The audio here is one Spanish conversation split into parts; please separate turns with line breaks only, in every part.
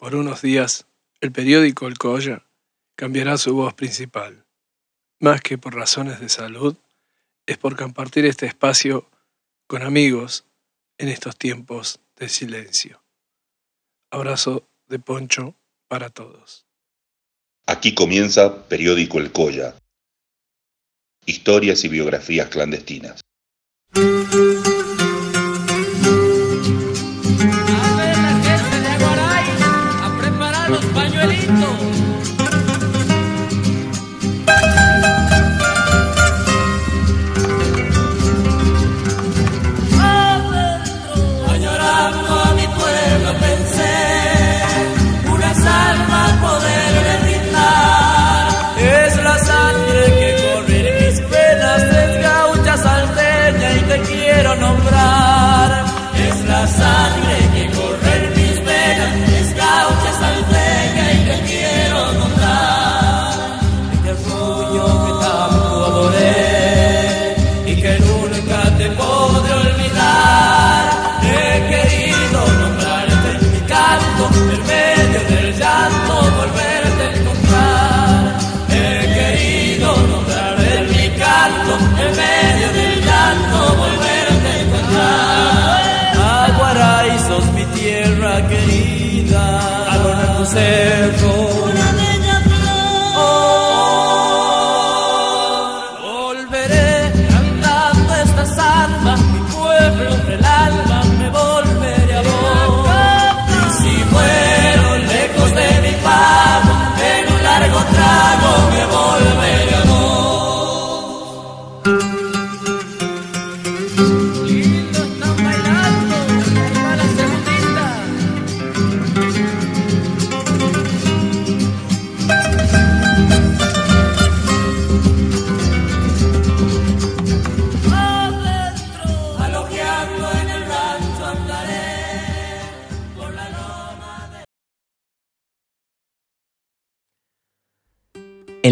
Por unos días, el periódico El Colla cambiará su voz principal. Más que por razones de salud, es por compartir este espacio con amigos en estos tiempos de silencio. Abrazo de Poncho para todos.
Aquí comienza Periódico El Colla. Historias y biografías clandestinas.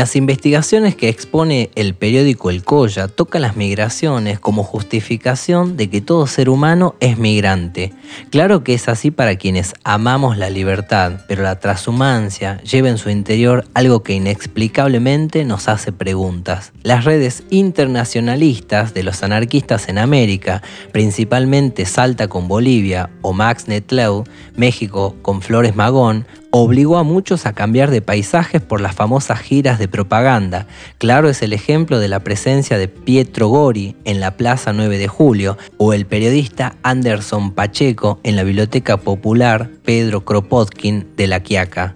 Las investigaciones que expone el periódico El Colla, toca las migraciones como justificación de que todo ser humano es migrante. Claro que es así para quienes amamos la libertad, pero la transhumancia lleva en su interior algo que inexplicablemente nos hace preguntas. Las redes internacionalistas de los anarquistas en América, principalmente Salta con Bolivia o Max Netleu, México con Flores Magón, obligó a muchos a cambiar de paisajes por las famosas giras de propaganda. Claro es el ejemplo de la presencia de Pietro Gori en la Plaza 9 de Julio o el periodista Anderson Pacheco en la Biblioteca Popular Pedro Kropotkin de La Quiaca.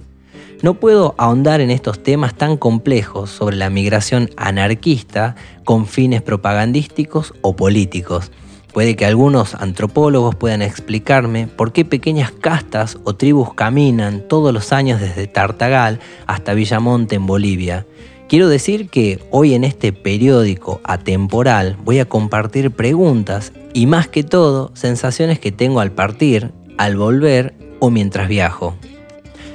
No puedo ahondar en estos temas tan complejos sobre la migración anarquista con fines propagandísticos o políticos. Puede que algunos antropólogos puedan explicarme por qué pequeñas castas o tribus caminan todos los años desde Tartagal hasta Villamonte en Bolivia. Quiero decir que hoy en este periódico atemporal voy a compartir preguntas y más que todo sensaciones que tengo al partir, al volver o mientras viajo.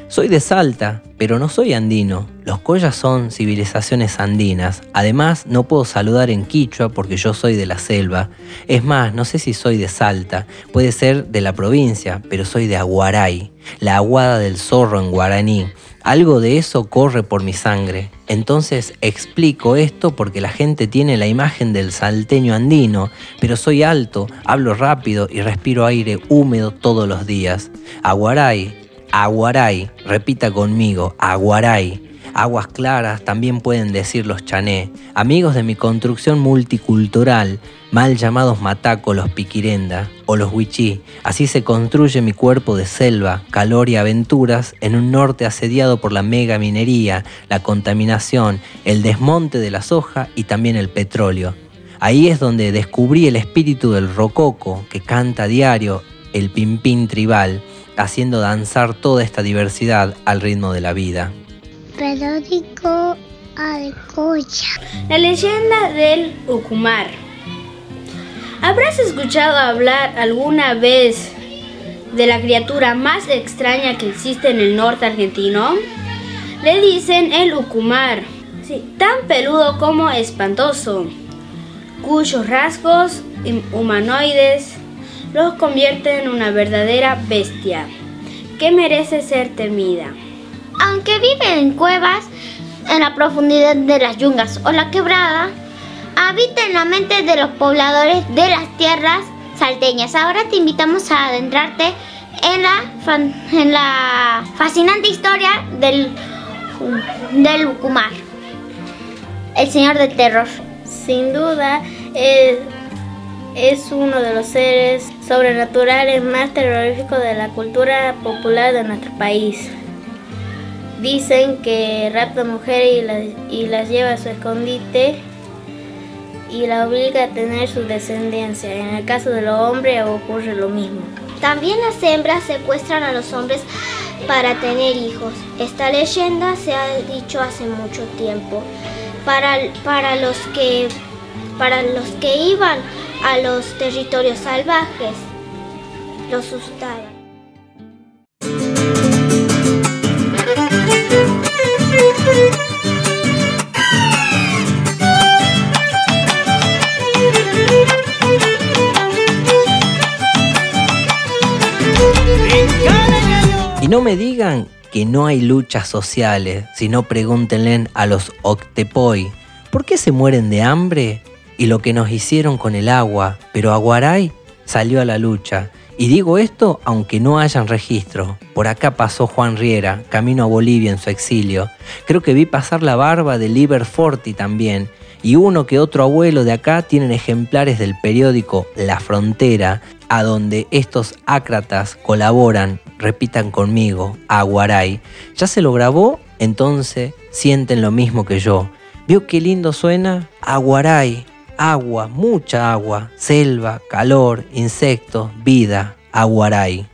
Soy de Salta, pero no soy andino. Los collas son civilizaciones andinas. Además, no puedo saludar en quichua porque yo soy de la selva. Es más, no sé si soy de Salta. Puede ser de la provincia, pero soy de Aguaray, la aguada del zorro en guaraní. Algo de eso corre por mi sangre. Entonces explico esto porque la gente tiene la imagen del salteño andino, pero soy alto, hablo rápido y respiro aire húmedo todos los días. Aguaray, Aguaray, repita conmigo, Aguaray. Aguas claras también pueden decir los chané, amigos de mi construcción multicultural, mal llamados mataco los piquirenda o los huichí. Así se construye mi cuerpo de selva, calor y aventuras en un norte asediado por la mega minería, la contaminación, el desmonte de la soja y también el petróleo. Ahí es donde descubrí el espíritu del rococo que canta a diario el pimpín tribal haciendo danzar toda esta diversidad al ritmo de la vida.
Periódico Alcoya.
La leyenda del Ucumar. ¿Habrás escuchado hablar alguna vez de la criatura más extraña que existe en el norte argentino? Le dicen el Ucumar, tan peludo como espantoso, cuyos rasgos humanoides los convierte en una verdadera bestia, que merece ser temida.
Aunque vive en cuevas, en la profundidad de las yungas o la quebrada, habita en la mente de los pobladores de las tierras salteñas. Ahora te invitamos a adentrarte en la, en la fascinante historia del, del Ucumar, el señor del terror.
Sin duda, es, es uno de los seres sobrenaturales más terroríficos de la cultura popular de nuestro país. Dicen que rapta mujeres y las, y las lleva a su escondite y la obliga a tener su descendencia. En el caso de los hombres ocurre lo mismo.
También las hembras secuestran a los hombres para tener hijos. Esta leyenda se ha dicho hace mucho tiempo. Para, para, los, que, para los que iban a los territorios salvajes, los asustaban.
Y no me digan que no hay luchas sociales, sino pregúntenle a los octepoi, ¿por qué se mueren de hambre? Y lo que nos hicieron con el agua, pero Aguaray salió a la lucha. Y digo esto aunque no hayan registro. Por acá pasó Juan Riera, camino a Bolivia en su exilio. Creo que vi pasar la barba de Liber Forti también. Y uno que otro abuelo de acá tienen ejemplares del periódico La Frontera, a donde estos ácratas colaboran, repitan conmigo, Aguaray. ¿Ya se lo grabó? Entonces sienten lo mismo que yo. ¿Vio qué lindo suena? Aguaray, agua, mucha agua, selva, calor, insectos, vida, Aguaray.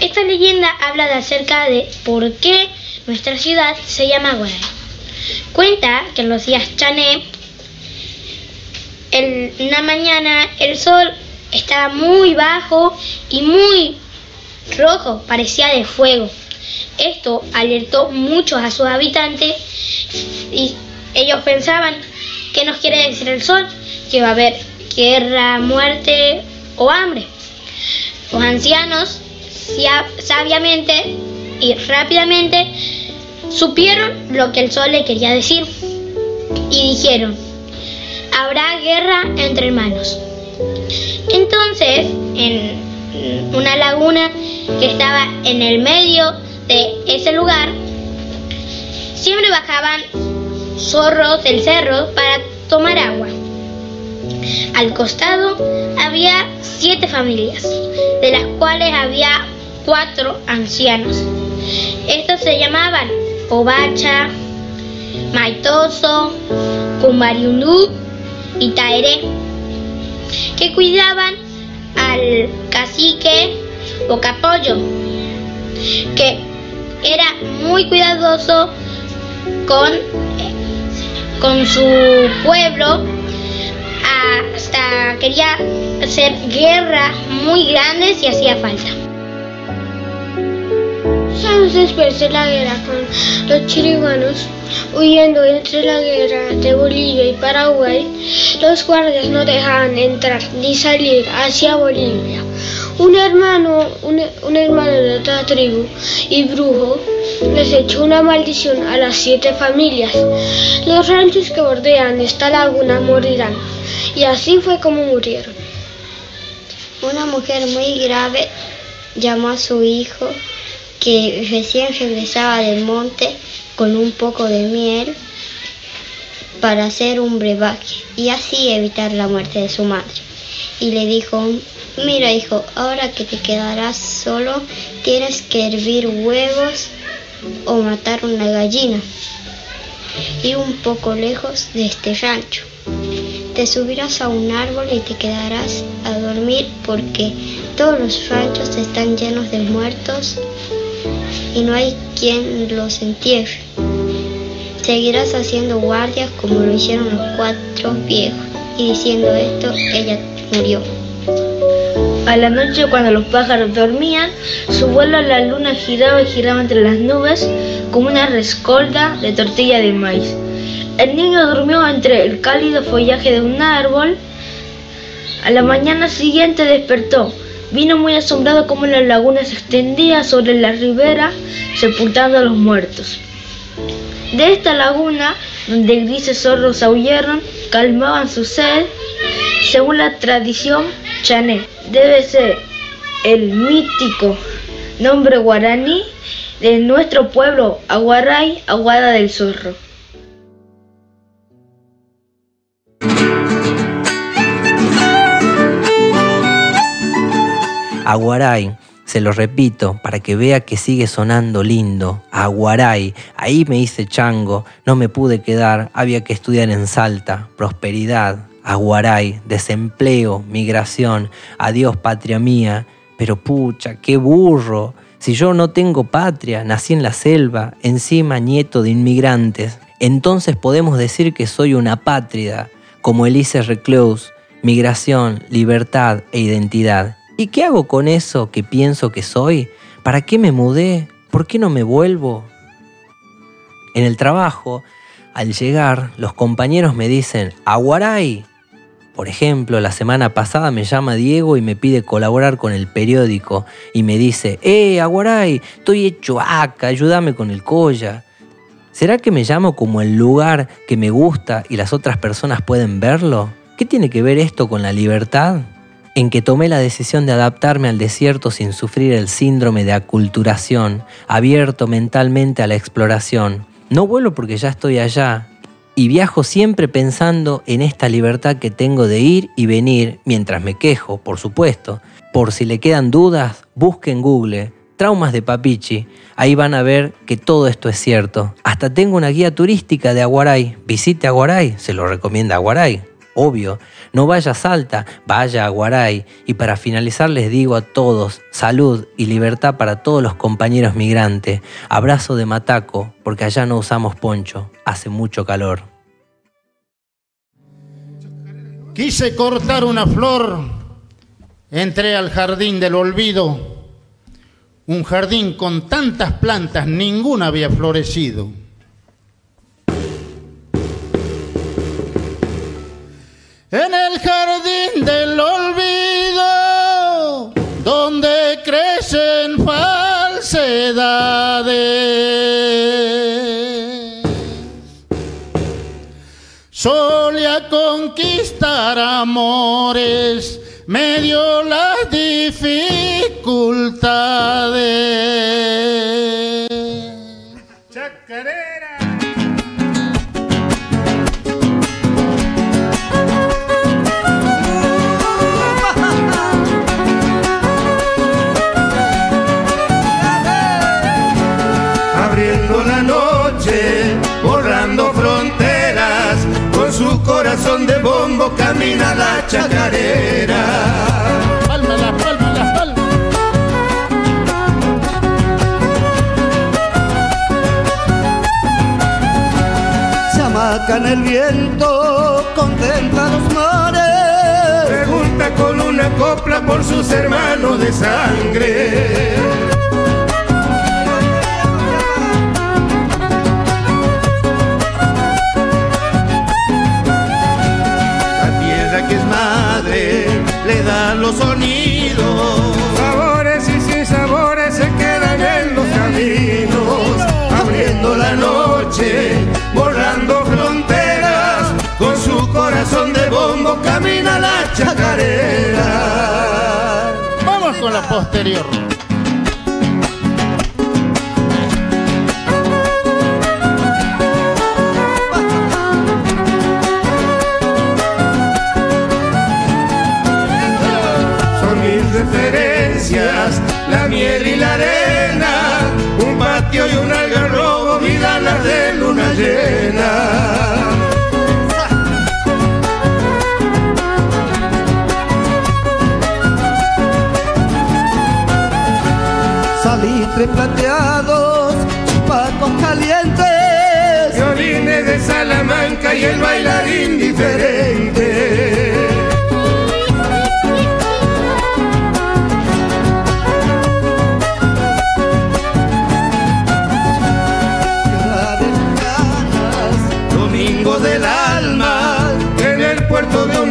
Esta leyenda habla de acerca de por qué nuestra ciudad se llama Aguaray. Cuenta que en los días chané, en una mañana el sol estaba muy bajo y muy rojo, parecía de fuego. Esto alertó mucho a sus habitantes y ellos pensaban ¿Qué nos quiere decir el sol? Que va a haber guerra, muerte o hambre. Los ancianos sabiamente y rápidamente supieron lo que el sol le quería decir y dijeron, habrá guerra entre hermanos. Entonces, en una laguna que estaba en el medio de ese lugar, siempre bajaban zorros del cerro para tomar agua. Al costado había siete familias, de las cuales había cuatro ancianos. Estos se llamaban Obacha, Maitoso, Cumbariundú y Taeré, que cuidaban al cacique Bocapollo, que era muy cuidadoso con con su pueblo hasta quería hacer guerras muy grandes si hacía falta.
años después de la guerra con los chiriguanos, huyendo entre la guerra de Bolivia y Paraguay, los guardias no dejaban entrar ni salir hacia Bolivia. Un hermano, de otra tribu y brujo les echó una maldición a las siete familias. Los ranchos que bordean esta laguna morirán. Y así fue como murieron.
Una mujer muy grave llamó a su hijo, que recién regresaba del monte con un poco de miel, para hacer un brebaje y así evitar la muerte de su madre. Y le dijo, Mira, hijo, ahora que te quedarás solo, tienes que hervir huevos o matar una gallina. Y un poco lejos de este rancho. Te subirás a un árbol y te quedarás a dormir porque todos los ranchos están llenos de muertos y no hay quien los entierre. Seguirás haciendo guardias como lo hicieron los cuatro viejos. Y diciendo esto, ella murió.
A la noche cuando los pájaros dormían, su vuelo a la luna giraba y giraba entre las nubes como una rescolda de tortilla de maíz. El niño durmió entre el cálido follaje de un árbol. A la mañana siguiente despertó, Vino muy asombrado como la laguna se extendía sobre la ribera, sepultando a los muertos. De esta laguna, donde grises zorros aullaron, calmaban su sed, según la tradición chané. Debe ser el mítico nombre guaraní de nuestro pueblo, Aguaray, Aguada del Zorro.
Aguaray, se lo repito para que vea que sigue sonando lindo. Aguaray, ahí me hice chango, no me pude quedar, había que estudiar en Salta. Prosperidad, Aguaray, desempleo, migración, adiós patria mía. Pero pucha, qué burro. Si yo no tengo patria, nací en la selva, encima nieto de inmigrantes, entonces podemos decir que soy una apátrida, como Elise Recluse, migración, libertad e identidad. ¿Y qué hago con eso que pienso que soy? ¿Para qué me mudé? ¿Por qué no me vuelvo? En el trabajo, al llegar, los compañeros me dicen, Aguaray. Por ejemplo, la semana pasada me llama Diego y me pide colaborar con el periódico y me dice, ¡Eh, Aguaray! Estoy hecho acá, ayúdame con el colla. ¿Será que me llamo como el lugar que me gusta y las otras personas pueden verlo? ¿Qué tiene que ver esto con la libertad? en que tomé la decisión de adaptarme al desierto sin sufrir el síndrome de aculturación, abierto mentalmente a la exploración. No vuelo porque ya estoy allá y viajo siempre pensando en esta libertad que tengo de ir y venir mientras me quejo, por supuesto. Por si le quedan dudas, busque en Google Traumas de Papichi. Ahí van a ver que todo esto es cierto. Hasta tengo una guía turística de Aguaray. Visite Aguaray, se lo recomienda Aguaray obvio. No vaya a Salta, vaya a Guaray. Y para finalizar les digo a todos, salud y libertad para todos los compañeros migrantes. Abrazo de Mataco, porque allá no usamos poncho, hace mucho calor.
Quise cortar una flor, entré al jardín del olvido. Un jardín con tantas plantas, ninguna había florecido. En el jardín del olvido, donde crecen falsedades. Solía conquistar amores, me dio las dificultades.
corazón camina la chacarera. Se amaca en el viento, contempla los mares. Pregunta con una copla por sus hermanos de sangre.
Vamos con la posterior.
la miel y la arena, un patio y un algarrobo, Salitre plateados, chupacos calientes, violines de Salamanca y el bailarín diferente.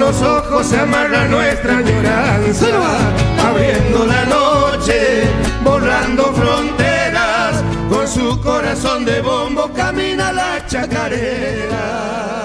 ojos ojos se amarra nuestra añoranza, abriendo la noche, borrando fronteras, con su corazón de bombo camina la chacarera.